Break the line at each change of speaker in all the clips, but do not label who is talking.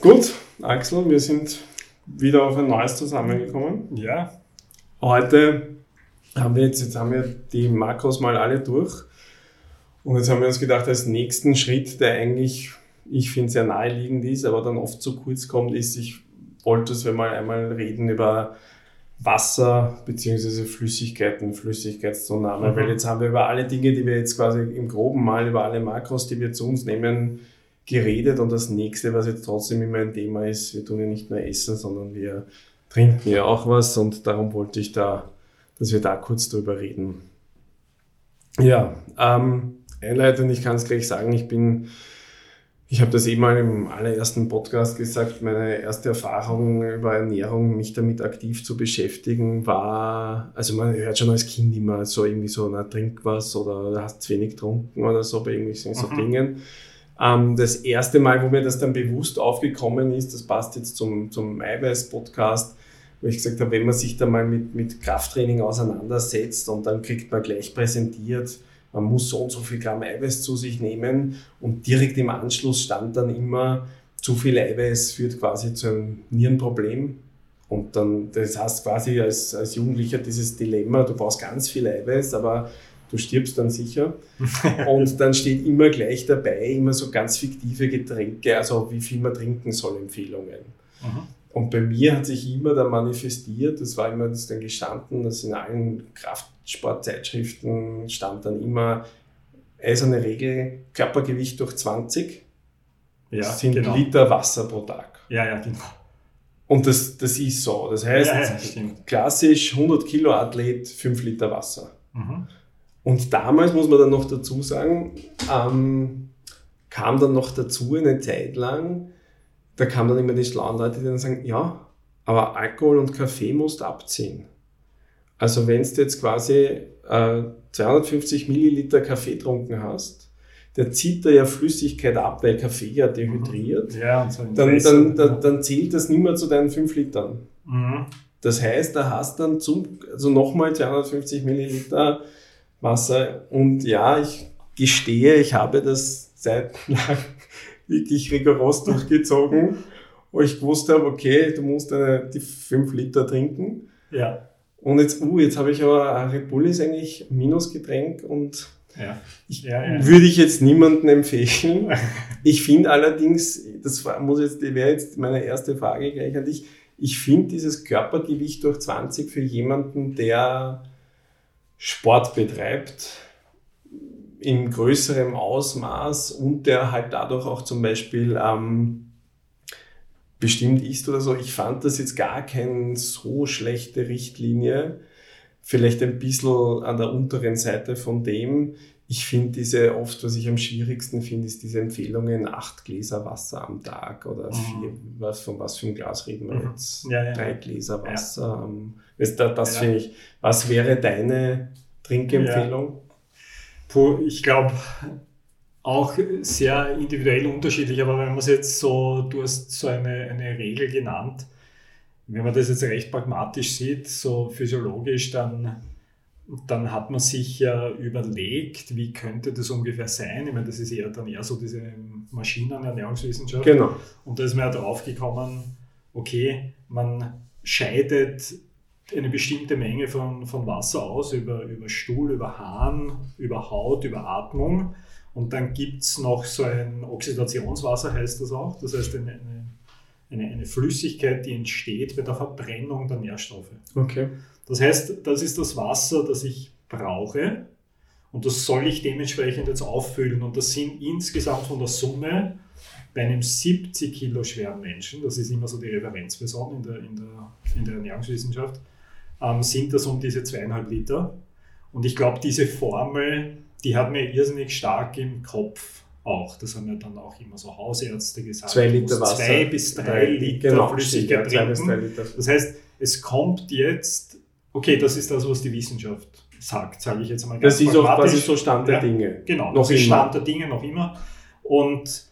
Gut, Axel, wir sind wieder auf ein neues zusammengekommen.
Ja.
Heute haben wir jetzt, jetzt haben wir die Makros mal alle durch. Und jetzt haben wir uns gedacht, als nächsten Schritt, der eigentlich, ich finde, sehr naheliegend ist, aber dann oft zu kurz kommt, ist, ich wollte, dass wir mal einmal reden über Wasser beziehungsweise Flüssigkeiten, Flüssigkeitszunahme, mhm. weil jetzt haben wir über alle Dinge, die wir jetzt quasi im Groben mal, über alle Makros, die wir zu uns nehmen, geredet und das nächste, was jetzt trotzdem immer ein Thema ist, wir tun ja nicht nur essen, sondern wir trinken ja auch was und darum wollte ich da, dass wir da kurz drüber reden. Ja, ähm, einleitend, ich kann es gleich sagen, ich bin ich habe das eben mal im allerersten Podcast gesagt. Meine erste Erfahrung über Ernährung, mich damit aktiv zu beschäftigen, war, also man hört schon als Kind immer so irgendwie so, na, trink was oder hast zu wenig getrunken oder so bei irgendwelchen so mhm. Dingen. Ähm, das erste Mal, wo mir das dann bewusst aufgekommen ist, das passt jetzt zum, zum Eiweiß-Podcast, wo ich gesagt habe, wenn man sich da mal mit, mit Krafttraining auseinandersetzt und dann kriegt man gleich präsentiert, man muss so und so viel Gramm Eiweiß zu sich nehmen und direkt im Anschluss stand dann immer, zu viel Eiweiß führt quasi zu einem Nierenproblem. Und dann, das heißt quasi als, als Jugendlicher dieses Dilemma, du brauchst ganz viel Eiweiß, aber du stirbst dann sicher. und dann steht immer gleich dabei, immer so ganz fiktive Getränke, also wie viel man trinken soll, Empfehlungen. Mhm. Und bei mir hat sich immer da manifestiert, das war immer das dann gestanden, dass in allen Kraftsportzeitschriften stand dann immer eiserne Regel, Körpergewicht durch 20 ja, sind genau. Liter Wasser pro Tag.
Ja, ja, genau.
Und das, das ist so. Das heißt, ja, ja, klassisch 100 Kilo Athlet, 5 Liter Wasser. Mhm. Und damals muss man dann noch dazu sagen, ähm, kam dann noch dazu eine Zeit lang, da kamen dann immer die schlauen Leute, die dann sagen, ja, aber Alkohol und Kaffee musst du abziehen. Also wenn du jetzt quasi äh, 250 Milliliter Kaffee getrunken hast, der zieht da ja Flüssigkeit ab, weil Kaffee ja dehydriert.
Mhm. Ja,
so dann, dann, dann, dann, zählt das nicht mehr zu deinen 5 Litern. Mhm. Das heißt, da hast dann zum, also nochmal 250 Milliliter Wasser. Und ja, ich gestehe, ich habe das seit lang wirklich rigoros durchgezogen, wo ich gewusst habe, okay, du musst eine, die 5 Liter trinken.
Ja.
Und jetzt, uh, jetzt habe ich aber Red Bull ist eigentlich Minusgetränk und
ja.
Ich, ja, ja. würde ich jetzt niemandem empfehlen. Ich finde allerdings, das muss jetzt, wäre jetzt meine erste Frage gleich an dich. Ich finde dieses Körpergewicht durch 20 für jemanden, der Sport betreibt, in größerem Ausmaß und der halt dadurch auch zum Beispiel ähm, bestimmt ist oder so. Ich fand das jetzt gar keine so schlechte Richtlinie. Vielleicht ein bisschen an der unteren Seite von dem. Ich finde diese oft, was ich am schwierigsten finde, ist diese Empfehlungen, acht Gläser Wasser am Tag oder mhm. vier, was, von was für ein Glas reden wir mhm. jetzt?
Ja, ja.
Drei Gläser Wasser. Ja. Das, das finde ich. Was wäre deine Trinkempfehlung?
Puh, ich glaube, auch sehr individuell unterschiedlich, aber wenn man es jetzt so, du hast so eine, eine Regel genannt, wenn man das jetzt recht pragmatisch sieht, so physiologisch, dann, dann hat man sich ja überlegt, wie könnte das ungefähr sein. Ich meine, das ist eher dann eher so diese Maschinenernährungswissenschaft.
Genau.
Und da ist man ja drauf gekommen, okay, man scheidet eine bestimmte Menge von, von Wasser aus über, über Stuhl, über Hahn, über Haut, über Atmung. Und dann gibt es noch so ein Oxidationswasser, heißt das auch. Das heißt eine, eine, eine, Flüssigkeit, die entsteht bei der Verbrennung der Nährstoffe.
Okay.
Das heißt, das ist das Wasser, das ich brauche. Und das soll ich dementsprechend jetzt auffüllen. Und das sind insgesamt von der Summe bei einem 70 Kilo schweren Menschen, das ist immer so die Referenzperson in der, in der, in der Ernährungswissenschaft, ähm, sind das um diese zweieinhalb Liter. Und ich glaube, diese Formel, die hat mir irrsinnig stark im Kopf auch. Das haben ja dann auch immer so Hausärzte gesagt.
Zwei Liter Wasser.
Zwei bis drei Liter genau, Flüssigkeit trinken. Das heißt, es kommt jetzt, okay, das ist das, was die Wissenschaft sagt, sage ich jetzt mal
ganz Das ist auch quasi so Stand der ja, Dinge.
Genau, noch das ist Stand der Dinge noch immer. Und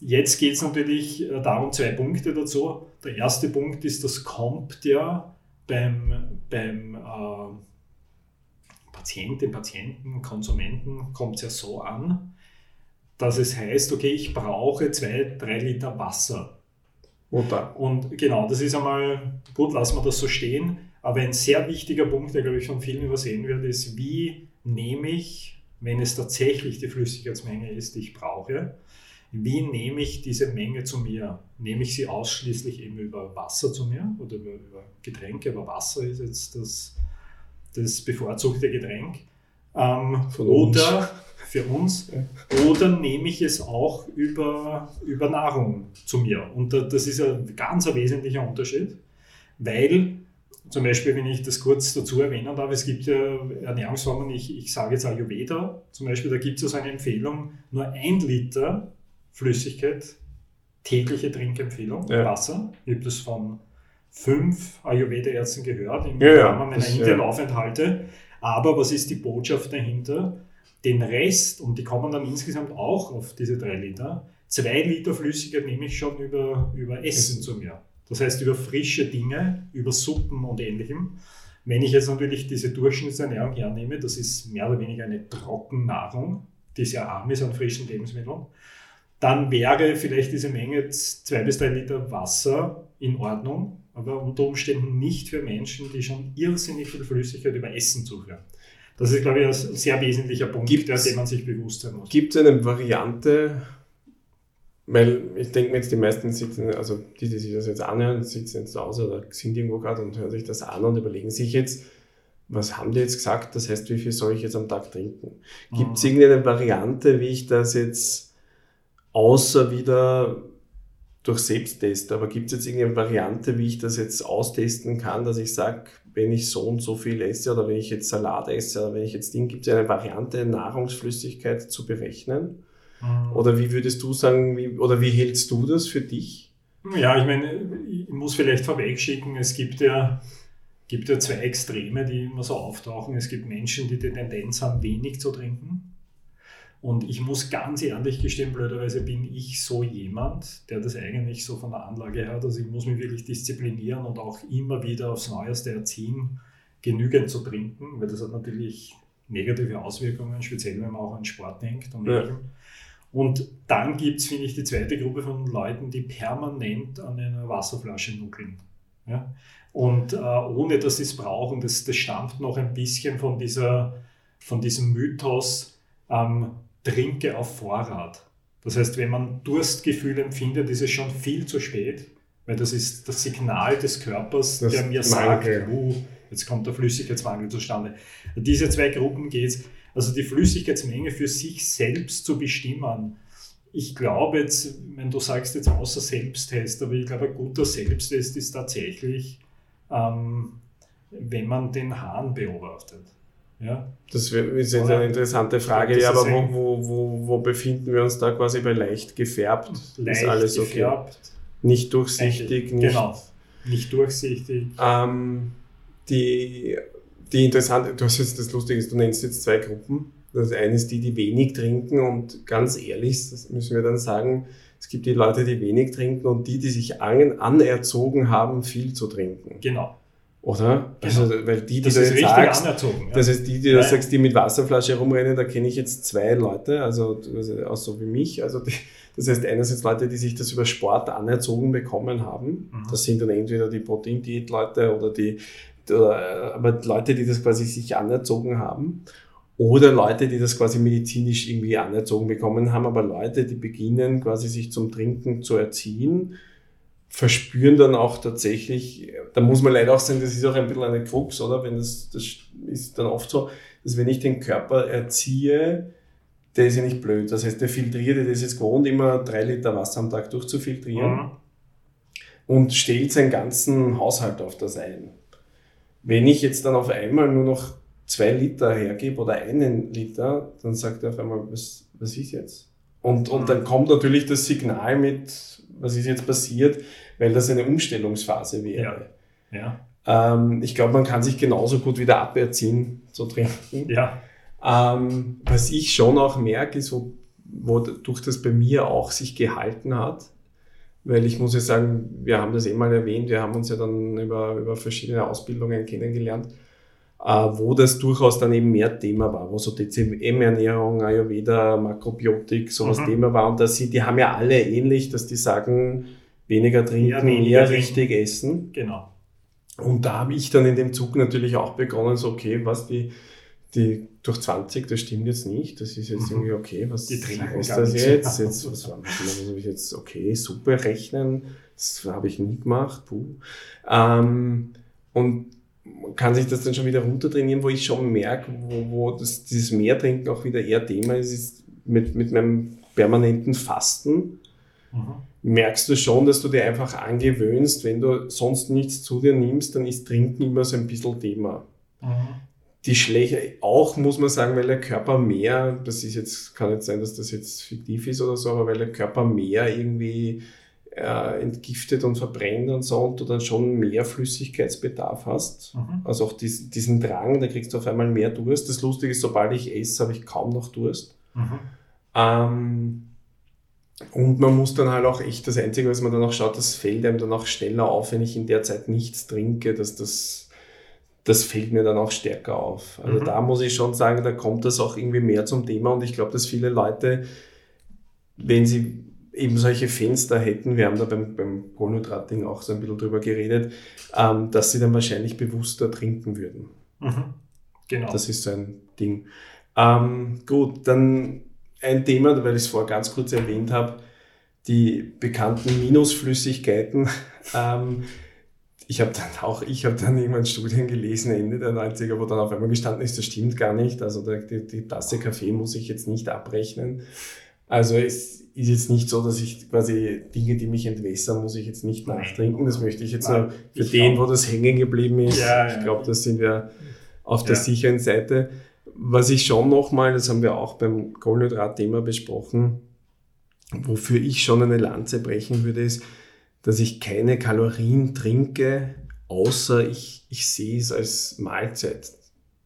jetzt geht es natürlich äh, darum, zwei Punkte dazu. Der erste Punkt ist, das kommt ja beim, beim äh, Patienten, Patienten, Konsumenten kommt es ja so an, dass es heißt, okay, ich brauche zwei, drei Liter Wasser Oder? Und genau, das ist einmal, gut, lassen wir das so stehen. Aber ein sehr wichtiger Punkt, der, glaube ich, von vielen übersehen wird, ist, wie nehme ich, wenn es tatsächlich die Flüssigkeitsmenge ist, die ich brauche, wie nehme ich diese Menge zu mir? Nehme ich sie ausschließlich eben über Wasser zu mir oder über, über Getränke? Aber Wasser ist jetzt das, das bevorzugte Getränk. Ähm, oder für uns. Oder nehme ich es auch über, über Nahrung zu mir? Und das ist ein ganz ein wesentlicher Unterschied, weil zum Beispiel, wenn ich das kurz dazu erwähnen darf, es gibt ja Ernährungsformen, ich, ich sage jetzt Ayurveda, zum Beispiel, da gibt es so eine Empfehlung, nur ein Liter Flüssigkeit, tägliche Trinkempfehlung, ja. Wasser. Ich habe das von fünf Ayurveda-Ärzten gehört im ja, Rahmen meiner Indien-Aufenthalte. Aber was ist die Botschaft dahinter? Den Rest, und die kommen dann insgesamt auch auf diese drei Liter, zwei Liter Flüssigkeit nehme ich schon über, über Essen zu mir. Das heißt über frische Dinge, über Suppen und ähnlichem. Wenn ich jetzt natürlich diese Durchschnittsernährung hernehme, das ist mehr oder weniger eine Trockennahrung, die sehr arm ist an frischen Lebensmitteln, dann wäre vielleicht diese Menge zwei bis drei Liter Wasser in Ordnung, aber unter Umständen nicht für Menschen, die schon irrsinnig viel Flüssigkeit über Essen zuführen. Das ist, glaube ich, ein sehr wesentlicher Punkt,
Gibt's,
dem man sich bewusst sein muss.
Gibt es eine Variante, weil ich denke mir jetzt, die meisten sitzen, also die, die sich das jetzt anhören, sitzen jetzt zu Hause oder sind irgendwo gerade und hören sich das an und überlegen sich jetzt, was haben die jetzt gesagt? Das heißt, wie viel soll ich jetzt am Tag trinken? Gibt es mhm. irgendeine Variante, wie ich das jetzt außer wieder durch Selbsttest. Aber gibt es jetzt irgendeine Variante, wie ich das jetzt austesten kann, dass ich sage, wenn ich so und so viel esse oder wenn ich jetzt Salat esse oder wenn ich jetzt Ding, gibt es eine Variante, Nahrungsflüssigkeit zu berechnen? Mhm. Oder wie würdest du sagen, wie, oder wie hältst du das für dich?
Ja, ich meine, ich muss vielleicht vorweg schicken, es gibt ja, gibt ja zwei Extreme, die immer so auftauchen. Es gibt Menschen, die die Tendenz haben, wenig zu trinken. Und ich muss ganz ehrlich gestehen, blöderweise bin ich so jemand, der das eigentlich so von der Anlage her hat. Also ich muss mich wirklich disziplinieren und auch immer wieder aufs Neueste erziehen, genügend zu trinken, weil das hat natürlich negative Auswirkungen, speziell wenn man auch an Sport denkt und ja. Und dann gibt es, finde ich, die zweite Gruppe von Leuten, die permanent an einer Wasserflasche nuckeln. Ja? Und äh, ohne dass sie es brauchen, das, das stammt noch ein bisschen von, dieser, von diesem Mythos, ähm, trinke auf Vorrat. Das heißt, wenn man Durstgefühl empfindet, ist es schon viel zu spät, weil das ist das Signal des Körpers, das der mir sagt, uh, jetzt kommt der Flüssigkeitsmangel zustande. Diese zwei Gruppen geht es. Also die Flüssigkeitsmenge für sich selbst zu bestimmen. Ich glaube jetzt, wenn du sagst jetzt außer Selbsttest, aber ich glaube, ein guter Selbsttest ist tatsächlich, ähm, wenn man den Hahn beobachtet.
Ja. Das ist jetzt eine interessante Frage, ja, aber wo, wo, wo, wo befinden wir uns da quasi bei leicht gefärbt?
Leicht ist alles okay. gefärbt.
Nicht durchsichtig.
Nicht, genau, nicht durchsichtig.
Ähm, die, die interessante, du hast jetzt das Lustige, du nennst jetzt zwei Gruppen. Das eine ist die, die wenig trinken und ganz ehrlich, das müssen wir dann sagen, es gibt die Leute, die wenig trinken und die, die sich an, anerzogen haben, viel zu trinken.
Genau.
Oder?
Genau. Also, weil die, die das, das ist richtig sagst, anerzogen.
Ja. Das heißt, die, die ja. das sagst, die mit Wasserflasche herumrennen, da kenne ich jetzt zwei Leute, also, also so wie mich. Also die, das heißt, einerseits Leute, die sich das über Sport anerzogen bekommen haben. Mhm. Das sind dann entweder die Proteindiät-Leute oder die, oder, aber Leute, die das quasi sich anerzogen haben. Oder Leute, die das quasi medizinisch irgendwie anerzogen bekommen haben, aber Leute, die beginnen quasi sich zum Trinken zu erziehen verspüren dann auch tatsächlich, da muss man leider auch sagen, das ist auch ein bisschen eine Krux, oder? Wenn das, das ist dann oft so, dass wenn ich den Körper erziehe, der ist ja nicht blöd. Das heißt, der filtriert, der ist jetzt gewohnt, immer drei Liter Wasser am Tag durchzufiltrieren mhm. und stellt seinen ganzen Haushalt auf das ein. Wenn ich jetzt dann auf einmal nur noch zwei Liter hergebe oder einen Liter, dann sagt er auf einmal, was, was ist jetzt? Und, und dann kommt natürlich das Signal mit, was ist jetzt passiert, weil das eine Umstellungsphase wäre.
Ja.
ja. Ähm, ich glaube, man kann sich genauso gut wieder aberziehen zu trinken.
Ja.
Ähm, was ich schon auch merke, ist, wo, wodurch das bei mir auch sich gehalten hat, weil ich muss ja sagen, wir haben das eh mal erwähnt, wir haben uns ja dann über, über verschiedene Ausbildungen kennengelernt äh, wo das durchaus dann eben mehr Thema war, wo so DCM-Ernährung, Ayurveda, Makrobiotik, sowas mhm. Thema war. Und da sind, die haben ja alle ähnlich, dass die sagen, weniger trinken, mehr,
weniger trinken.
richtig essen.
Genau.
Und da habe ich dann in dem Zug natürlich auch begonnen, so, okay, was die, die durch 20, das stimmt jetzt nicht, das ist jetzt
Mhm.
irgendwie okay, was
Die trinken
heißt
gar
das jetzt? jetzt was war habe ich jetzt, okay, super rechnen, das habe ich nie gemacht, puh. Ähm, und man kann sich das dann schon wieder runtertrainieren, wo ich schon merke, wo, wo das, dieses Mehrtrinken auch wieder eher Thema ist, ist mit, mit meinem permanenten Fasten
Mhm.
Merkst du schon, dass du dir einfach angewöhnst, wenn du sonst nichts zu dir nimmst, dann ist Trinken immer so ein bisschen Thema.
Mhm.
Die Schläge auch, muss man sagen, weil der Körper mehr, das ist jetzt, kann nicht sein, dass das jetzt fiktiv ist oder so, aber weil der Körper mehr irgendwie äh, entgiftet und verbrennt und so und du dann schon mehr Flüssigkeitsbedarf hast.
Mhm.
Also auch dies, diesen Drang, da kriegst du auf einmal mehr Durst. Das Lustige ist, sobald ich esse, habe ich kaum noch Durst.
Mhm.
Ähm, und man muss dann halt auch echt, das Einzige, was man dann auch schaut, das fällt einem dann auch schneller auf, wenn ich in der Zeit nichts trinke, dass das, das fällt mir dann auch stärker auf. Also
Mhm.
da muss ich schon sagen, da kommt das auch irgendwie mehr zum Thema und ich glaube, dass viele Leute, wenn sie eben solche Fenster hätten, wir haben da beim, beim Kohlenhydrating auch so ein bisschen drüber geredet, ähm, dass sie dann wahrscheinlich bewusster trinken würden.
Mhm. Genau.
Das ist so ein Ding. Ähm, gut, dann ein Thema, weil ich es vorher ganz kurz erwähnt habe, die bekannten Minusflüssigkeiten. Ähm, ich habe dann auch, ich habe dann irgendwann Studien gelesen, Ende der 90er, wo dann auf einmal gestanden ist, das stimmt gar nicht. Also der, die, die Tasse Kaffee muss ich jetzt nicht abrechnen. Also es ist jetzt nicht so, dass ich quasi Dinge, die mich entwässern, muss ich jetzt nicht nachtrinken. Das möchte ich jetzt
Nein,
nur für
ich
den,
auch.
wo das hängen geblieben ist.
Ja, ja.
ich glaube, das sind wir auf der
Ja.
sicheren Seite. Was ich schon nochmal, das haben wir auch beim Kohlenhydrat-Thema besprochen, wofür ich schon eine Lanze brechen würde, ist, dass ich keine Kalorien trinke, außer ich, ich sehe es als Mahlzeit.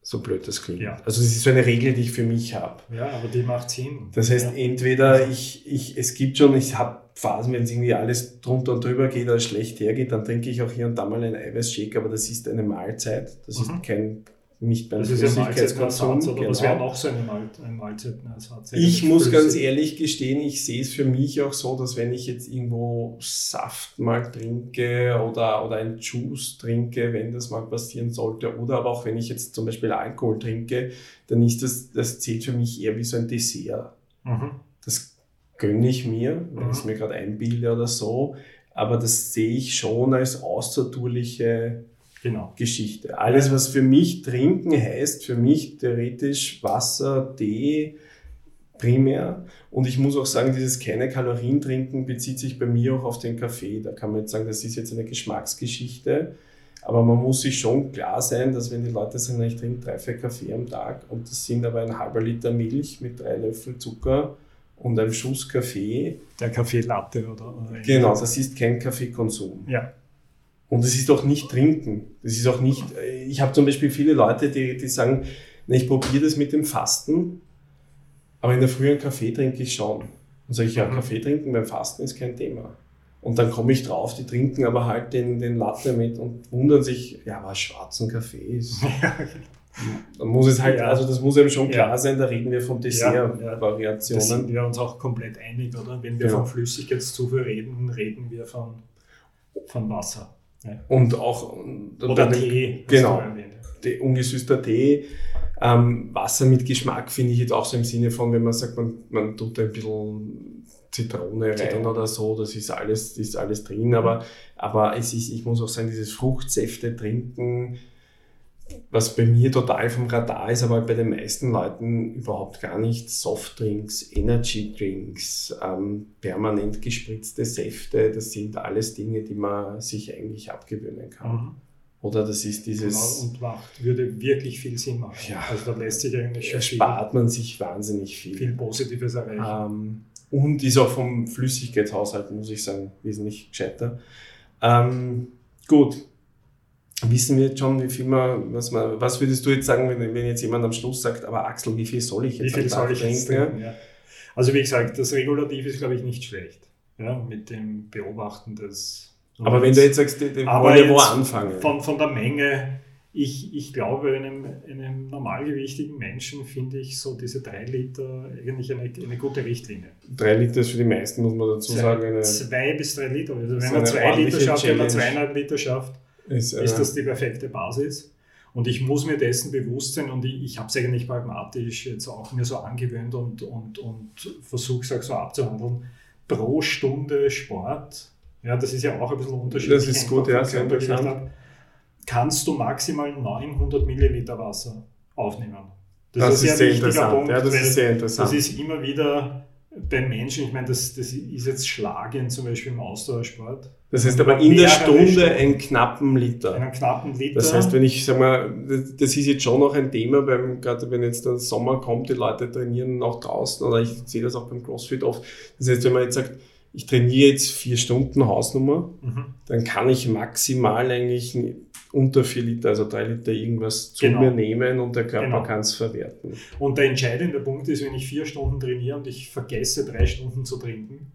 So blöd das klingt.
Ja.
Also das ist so eine Regel, die ich für mich habe.
ja, aber die macht Sinn.
Das heißt,
ja.
entweder ich, ich, es gibt schon, ich habe Phasen, wenn es irgendwie alles drunter und drüber geht oder schlecht hergeht, dann trinke ich auch hier und da mal einen Eiweißshake, aber das ist eine Mahlzeit. Das
Mhm.
ist kein, nicht beim
das ist ja
Flüssigkeitskonsum.
Mahlzeitenersatz, oder was
genau.
wäre noch so eine Mahl ein Mahlzeitenersatz?
Ich muss ganz
Flüssig.
ehrlich gestehen, ich sehe es für mich auch so, dass wenn ich jetzt irgendwo Saft mal trinke oder, oder ein Juice trinke, wenn das mal passieren sollte, oder aber auch wenn ich jetzt zum Beispiel Alkohol trinke, dann ist das, das zählt für mich eher wie so ein Dessert.
Mhm.
Das gönne ich mir, wenn
Mhm.
ich es mir gerade einbilde oder so, aber das sehe ich schon als außertourliche
Genau.
Geschichte. Alles, was für mich trinken heißt, für mich theoretisch Wasser, Tee primär. Und ich muss auch sagen, dieses keine Kalorien trinken bezieht sich bei mir auch auf den Kaffee. Da kann man jetzt sagen, das ist jetzt eine Geschmacksgeschichte. Aber man muss sich schon klar sein, dass wenn die Leute sagen, ich trinke drei, vier Kaffee am Tag und das sind aber ein halber Liter Milch mit drei Löffel Zucker und einem Schuss Kaffee,
Der Kaffeelatte oder, oder
genau, das ist kein Kaffeekonsum.
Ja.
Und es ist auch nicht trinken. Das ist auch nicht, ich habe zum Beispiel viele Leute, die, die sagen, na, ich probiere das mit dem Fasten, aber in der Früh einen Kaffee trinke ich schon. Und sage ich, ja,
Mhm.
Kaffee trinken beim Fasten ist kein Thema. Und dann komme ich drauf, die trinken aber halt den, den Latte mit und wundern sich, ja, was schwarzen Kaffee ist.
Ja,
Dann muss es halt,
Ja.
also das muss einem schon
Ja.
klar sein, da reden wir von
Ja, ja. da
Dessert-Variationen.
sind wir uns auch komplett einig, oder? Wenn wir
Genau.
von Flüssigkeitszufuhr reden, reden wir von, von Wasser. Ja.
Und auch
Oder
dem-
Tee.
Genau. Tee, ungesüßter Tee. Ähm, Wasser mit Geschmack finde ich jetzt auch so im Sinne von, wenn man sagt, man, man tut ein bisschen Zitrone rein
Zitrone.
oder so, das ist alles, ist alles drin, aber, aber es ist, ich muss auch sagen, dieses Fruchtsäfte trinken, was bei mir total vom Radar ist, aber bei den meisten Leuten überhaupt gar nicht. Softdrinks, Energy Drinks, ähm, permanent gespritzte Säfte, das sind alles Dinge, die man sich eigentlich abgewöhnen kann.
Mhm.
Oder das ist
Genau,
dieses,
und macht, würde wirklich viel Sinn machen.
Ja.
Also da lässt sich eigentlich schon viel,
spart man sich wahnsinnig viel.
viel Positives erreichen.
Ähm, und ist auch vom Flüssigkeitshaushalt, muss ich sagen, wesentlich gescheiter. Ähm, gut. Wissen wir jetzt schon, wie viel man, was man, was würdest du jetzt sagen, wenn, wenn jetzt jemand am Schluss sagt, aber Axel, wie viel soll ich
Wie
jetzt
viel
am
soll ich jetzt
trinken?
Ja. Also wie gesagt, das Regulativ ist, glaube ich, nicht schlecht. Ja, mit dem Beobachten des...
Aber wenn du jetzt sagst, die, die
Aber
wollen wo anfangen.
Von, von der Menge ich, ich glaube, einem, einem normalgewichtigen Menschen finde ich so diese drei Liter eigentlich eine, eine gute Richtlinie.
Drei Liter ist für die meisten, muss man dazu sagen.
Eine, zwei bis drei Liter. Also wenn man zwei Liter schafft, wenn man zweieinhalb Liter schafft, ist, ist das die perfekte Basis. Und ich muss mir dessen bewusst sein und ich, ich habe es eigentlich pragmatisch jetzt auch mir so angewöhnt und, und, und versuche es auch so abzuhandeln. Pro Stunde Sport, ja, das ist ja auch ein bisschen unterschiedlich.
Das ist gut, ja, sehr interessant.
Kannst du maximal 900 Milliliter Wasser aufnehmen.
Das, das ist, ist sehr interessant. Punkt, ja, das ist sehr interessant.
Das ist immer wieder beim Menschen, ich meine, das, das ist jetzt schlagend zum Beispiel im Ausdauersport.
Das heißt aber in der Stunde einen knappen Liter.
Einen knappen Liter.
Das heißt, wenn ich, sag mal, das ist jetzt schon noch ein Thema, beim, gerade wenn jetzt der Sommer kommt, die Leute trainieren noch draußen oder ich sehe das auch beim CrossFit oft. Das heißt, wenn man jetzt sagt, ich trainiere jetzt vier Stunden Hausnummer, mhm. dann kann ich maximal eigentlich unter vier Liter, also drei Liter irgendwas zu genau. mir nehmen und der Körper genau. kann es verwerten.
Und der entscheidende Punkt ist, wenn ich vier Stunden trainiere und ich vergesse drei Stunden zu trinken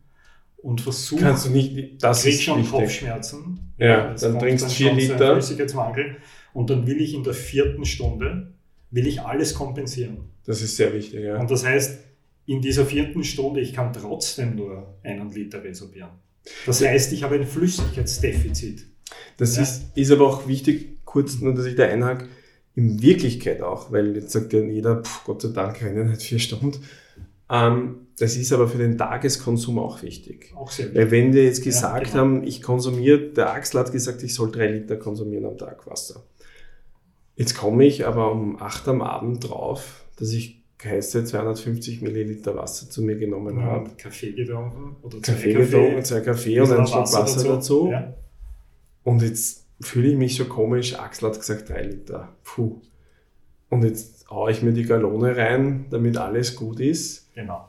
und versuche,
kannst du nicht, das
krieg schon wichtig. Kopfschmerzen.
Ja, dann trinkst du vier Liter.
Flüssigkeitsmangel und dann will ich in der vierten Stunde will ich alles kompensieren.
Das ist sehr wichtig, ja.
Und das heißt, in dieser vierten Stunde, ich kann trotzdem nur einen Liter resorbieren. Das heißt, ich habe ein Flüssigkeitsdefizit.
Das ja. ist, ist aber auch wichtig, kurz nur, dass ich da einhake, in Wirklichkeit auch, weil jetzt sagt ja jeder, pff, Gott sei Dank rennen halt vier Stunden. Ähm, das ist aber für den Tageskonsum auch wichtig.
Auch sehr
wichtig. Weil wenn wir jetzt gesagt ja, genau. haben, ich konsumiere, der Axel hat gesagt, ich soll drei Liter konsumieren am Tag Wasser. Jetzt komme ich aber um acht am Abend drauf, dass ich heiße 250 Milliliter Wasser zu mir genommen ja, habe.
Kaffee getrunken oder
Kaffee, Kaffee getrunken, zwei Kaffee und ein Schluck Wasser, Wasser dazu. dazu. Ja. Und jetzt fühle ich mich schon komisch. Axel hat gesagt, drei Liter. Puh. Und jetzt haue ich mir die Galone rein, damit alles gut ist.
Genau.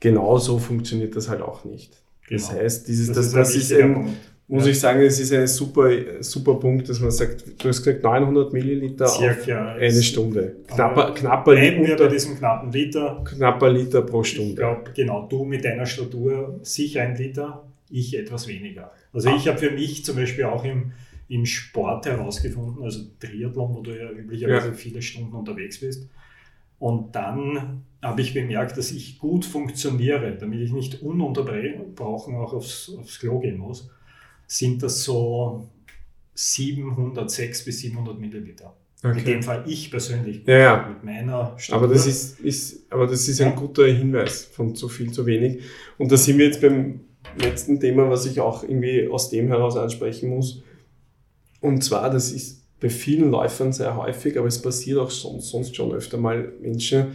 Genau so funktioniert das halt auch nicht. Das genau. heißt, dieses, das, das, das ist, ein, Punkt muss ja. ich sagen, es ist ein super, super Punkt, dass man sagt, du hast gesagt 900 Milliliter
Circa
auf eine Stunde. Knapper, knapper
Liter. wir bei diesem knappen Liter.
Knapper Liter pro Stunde. Ich
glaube, genau, du mit deiner Statur sicher ein Liter, ich etwas weniger. Also ich habe für mich zum Beispiel auch im, im Sport herausgefunden, also Triathlon, wo du ja üblicherweise ja. viele Stunden unterwegs bist. Und dann habe ich bemerkt, dass ich gut funktioniere, damit ich nicht ununterbrochen auch aufs, aufs Klo gehen muss sind das so 700, 600 bis 700 Milliliter. Okay. In dem Fall ich persönlich
ja, ja.
mit meiner
Statur. Aber das ist, ist, aber das ist ein guter Hinweis von zu viel, zu wenig. Und da sind wir jetzt beim letzten Thema, was ich auch irgendwie aus dem heraus ansprechen muss. Und zwar, das ist bei vielen Läufern sehr häufig, aber es passiert auch sonst, sonst schon öfter mal Menschen.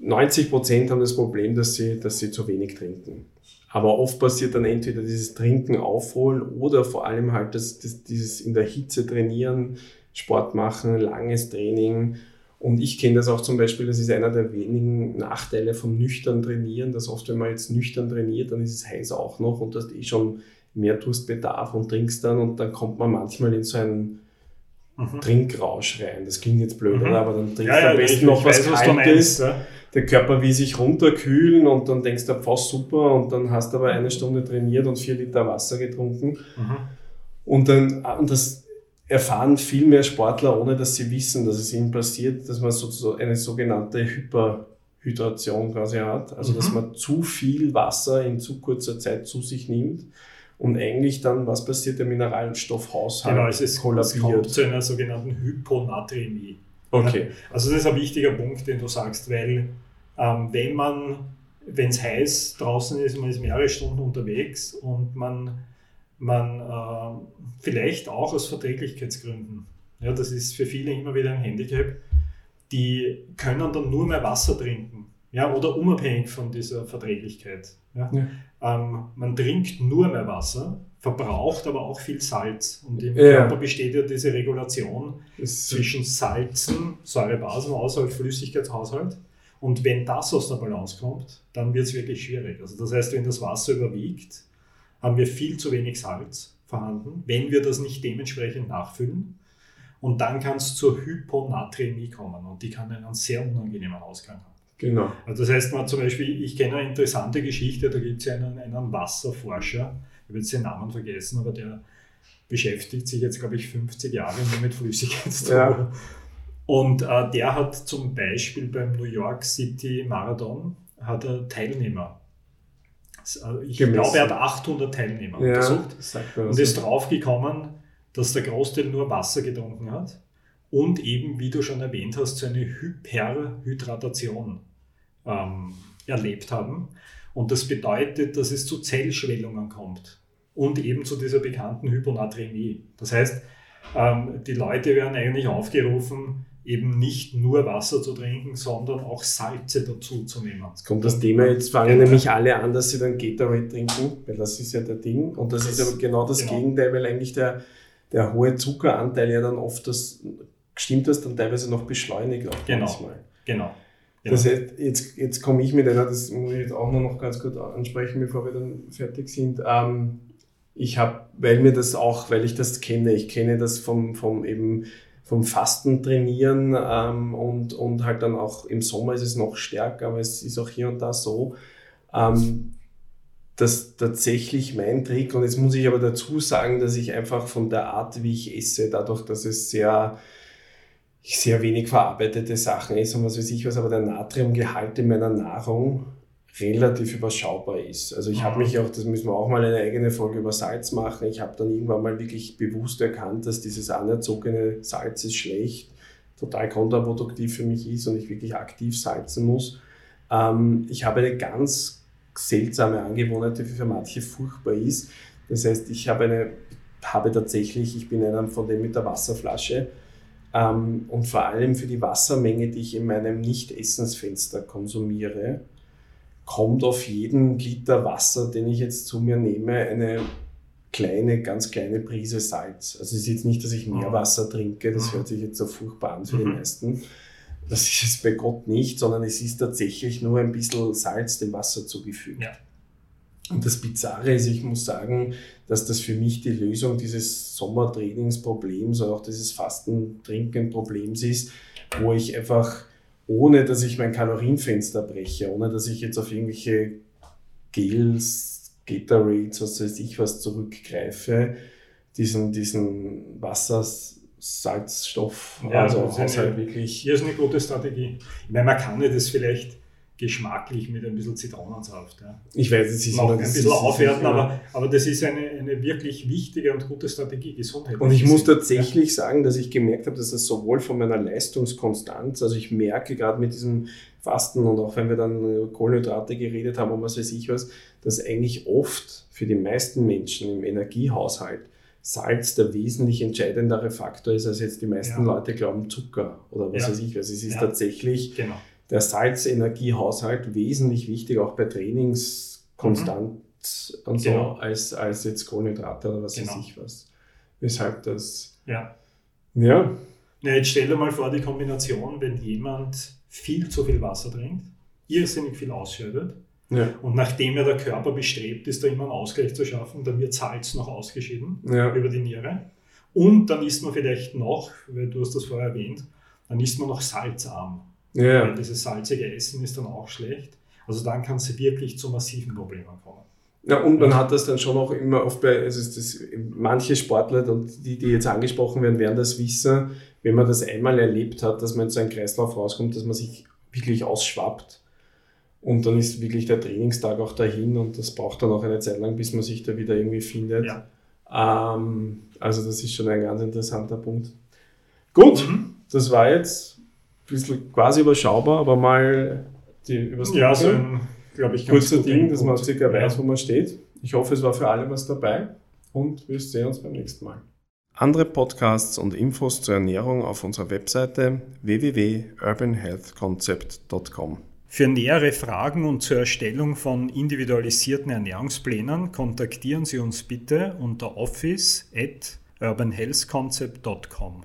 90 Prozent haben das Problem, dass sie, dass sie zu wenig trinken. Aber oft passiert dann entweder dieses Trinken aufholen oder vor allem halt das, das, dieses in der Hitze trainieren, Sport machen, langes Training. Und ich kenne das auch zum Beispiel, das ist einer der wenigen Nachteile vom nüchtern Trainieren, dass oft, wenn man jetzt nüchtern trainiert, dann ist es heiß auch noch und du hast eh schon mehr Durstbedarf und trinkst dann und dann kommt man manchmal in so einen mhm. Trinkrausch rein. Das klingt jetzt blöd, mhm. aber dann trinkst ja, du am besten noch was Kaltes. Ja der Körper will sich runterkühlen und dann denkst du, fast super und dann hast du aber eine Stunde trainiert und vier Liter Wasser getrunken. Mhm. Und dann, und das erfahren viel mehr Sportler, ohne dass sie wissen, dass es ihnen passiert, dass man so, eine sogenannte Hyperhydration quasi hat. Also, mhm. dass man zu viel Wasser in zu kurzer Zeit zu sich nimmt und eigentlich dann, was passiert, der Mineralstoffhaushalt
genau, es, ist, kollabiert. es kommt zu einer sogenannten Hyponatremie.
Okay.
Also das ist ein wichtiger Punkt, den du sagst, weil ähm, wenn man, wenn es heiß draußen ist, man ist mehrere Stunden unterwegs und man, man äh, vielleicht auch aus Verträglichkeitsgründen, ja, das ist für viele immer wieder ein Handicap, die können dann nur mehr Wasser trinken, ja, oder unabhängig von dieser Verträglichkeit. Ja. ja. Ähm, man trinkt nur mehr Wasser, verbraucht aber auch viel Salz. Und im ja. Körper besteht ja diese Regulation zwischen Salzen, Säurebasenhaushalt, Flüssigkeitshaushalt. Und wenn das aus der Balance kommt, dann wird es wirklich schwierig. Also das heißt, wenn das Wasser überwiegt, haben wir viel zu wenig Salz vorhanden, wenn wir das nicht dementsprechend nachfüllen. Und dann kann es zur Hyponatremie kommen und die kann einen sehr unangenehmen Ausgang haben.
Genau.
Also das heißt, man zum Beispiel, ich kenne eine interessante Geschichte, da gibt es einen, einen Wasserforscher, ich habe jetzt den Namen vergessen, aber der, beschäftigt sich jetzt, glaube ich, 50 Jahre nur mit Flüssigkeitszufuhr.
Ja.
Und äh, der hat zum Beispiel beim New York City Marathon hat er Teilnehmer. Also ich
Gemessen.
glaube, er hat 800 Teilnehmer
Ja,
untersucht und ist draufgekommen, dass der Großteil nur Wasser getrunken hat und eben, wie du schon erwähnt hast, so eine Hyperhydratation ähm, erlebt haben. Und das bedeutet, dass es zu Zellschwellungen kommt und eben zu dieser bekannten Hyponatremie. Das heißt, ähm, die Leute werden eigentlich aufgerufen, eben nicht nur Wasser zu trinken, sondern auch Salze dazu zu nehmen.
Jetzt kommt das Thema, jetzt fangen
Ja.
nämlich alle an, dass sie dann Gatorade trinken, weil das ist ja der Ding. Und das,
Das-
ist aber genau das
genau.
Gegenteil, weil eigentlich der, der hohe Zuckeranteil ja dann oft das, stimmt das dann teilweise noch beschleunigt auch
Genau.
manchmal.
Genau.
Das heißt, jetzt, jetzt komme ich mit einer, das muss ich jetzt auch nur noch ganz kurz ansprechen, bevor wir dann fertig sind. Ähm, ich habe, weil mir das auch, weil ich das kenne, ich kenne das vom, vom eben vom Fasten trainieren ähm, und, und halt dann auch im Sommer ist es noch stärker, aber es ist auch hier und da so, ähm, dass tatsächlich mein Trick, und jetzt muss ich aber dazu sagen, dass ich einfach von der Art, wie ich esse, dadurch, dass es sehr, sehr wenig verarbeitete Sachen ist und was weiß ich was, aber der Natriumgehalt in meiner Nahrung relativ überschaubar ist. Also ich habe
Mhm.
mich auch, das müssen wir auch mal eine eigene Folge über Salz machen, ich habe dann irgendwann mal wirklich bewusst erkannt, dass dieses anerzogene Salz ist schlecht, total kontraproduktiv für mich ist und ich wirklich aktiv salzen muss. Ähm, ich habe eine ganz seltsame Angewohnheit, die für manche furchtbar ist. Das heißt, ich habe eine, habe tatsächlich, ich bin einer von denen mit der Wasserflasche ähm, und vor allem für die Wassermenge, die ich in meinem Nicht-Essensfenster konsumiere, kommt auf jeden Liter Wasser, den ich jetzt zu mir nehme, eine kleine, ganz kleine Prise Salz. Also es ist jetzt nicht, dass ich mehr
Mhm.
Wasser trinke, das
Mhm.
hört sich jetzt so furchtbar an für die
Mhm.
meisten. Das ist es bei Gott nicht, sondern es ist tatsächlich nur ein bisschen Salz dem Wasser zugefügt.
Ja.
Und das Bizarre ist, ich muss sagen, dass das für mich die Lösung dieses Sommertrainingsproblems oder auch dieses Fasten-Trinken-Problems ist, wo ich einfach, ohne dass ich mein Kalorienfenster breche, ohne dass ich jetzt auf irgendwelche Gels, Gatorades, was weiß ich was zurückgreife, diesen, diesen Wassersalzstoff,
Ja,
also
das ist eine-
wirklich
Hier ist eine gute Strategie. Ich meine, man kann ja das vielleicht geschmacklich mit ein bisschen Zitronensaft. Ja.
Ich weiß, es ist
noch
immer-
ein bisschen
ist-
aufwerten,
ja.
aber, aber das ist eine, eine wirklich wichtige und gute Strategie, Gesundheit.
Und ich muss tatsächlich sagen, dass ich gemerkt habe, dass das sowohl von meiner Leistungskonstanz, also ich merke gerade mit diesem Fasten und auch wenn wir dann Kohlenhydrate geredet haben und was weiß ich was, dass eigentlich oft für die meisten Menschen im Energiehaushalt Salz der wesentlich entscheidendere Faktor ist, als jetzt die meisten
Ja.
Leute glauben Zucker oder was
Ja.
weiß ich was. Es ist
Ja.
tatsächlich
Genau.
Der Salzenergiehaushalt wesentlich wichtig, auch bei Trainingskonstanz und so,
Genau.
als, als jetzt Kohlenhydrate oder was
Genau.
weiß ich was. Weshalb das,
Ja.
ja,
Ja, jetzt stell dir mal vor, die Kombination, wenn jemand viel zu viel Wasser trinkt, irrsinnig viel ausscheidet
ja,
und nachdem ja der Körper bestrebt ist, da immer einen Ausgleich zu schaffen, dann wird Salz noch ausgeschieden
ja,
über die Niere. Und dann isst man vielleicht noch, weil du hast das vorher erwähnt, dann isst man noch salzarm. Weil
ja,
dieses salzige Essen ist dann auch schlecht. Also dann kann es wirklich zu massiven Problemen kommen.
ja. Und man hat das dann schon auch immer oft bei, also ist das, manche Sportler und die, die jetzt angesprochen werden, werden das wissen, wenn man das einmal erlebt hat, dass man in so einen Kreislauf rauskommt, dass man sich wirklich ausschwappt. Und dann ist wirklich der Trainingstag auch dahin und das braucht dann auch eine Zeit lang, bis man sich da wieder irgendwie findet.
Ja.
Ähm, also das ist schon ein ganz interessanter Punkt. Gut,
Mhm.
das war jetzt bisschen quasi überschaubar, aber mal die übers
Ja, so ein, glaube ich, ganz
kurzer Ding, dass man circa weiß,
Ja.
wo man steht. Ich hoffe, es war für alle was dabei und wir sehen uns beim nächsten Mal. Andere Podcasts und Infos zur Ernährung auf unserer Webseite www.urbanhealthconcept.com.
Für nähere Fragen und zur Erstellung von individualisierten Ernährungsplänen kontaktieren Sie uns bitte unter office at urbanhealthconcept.com.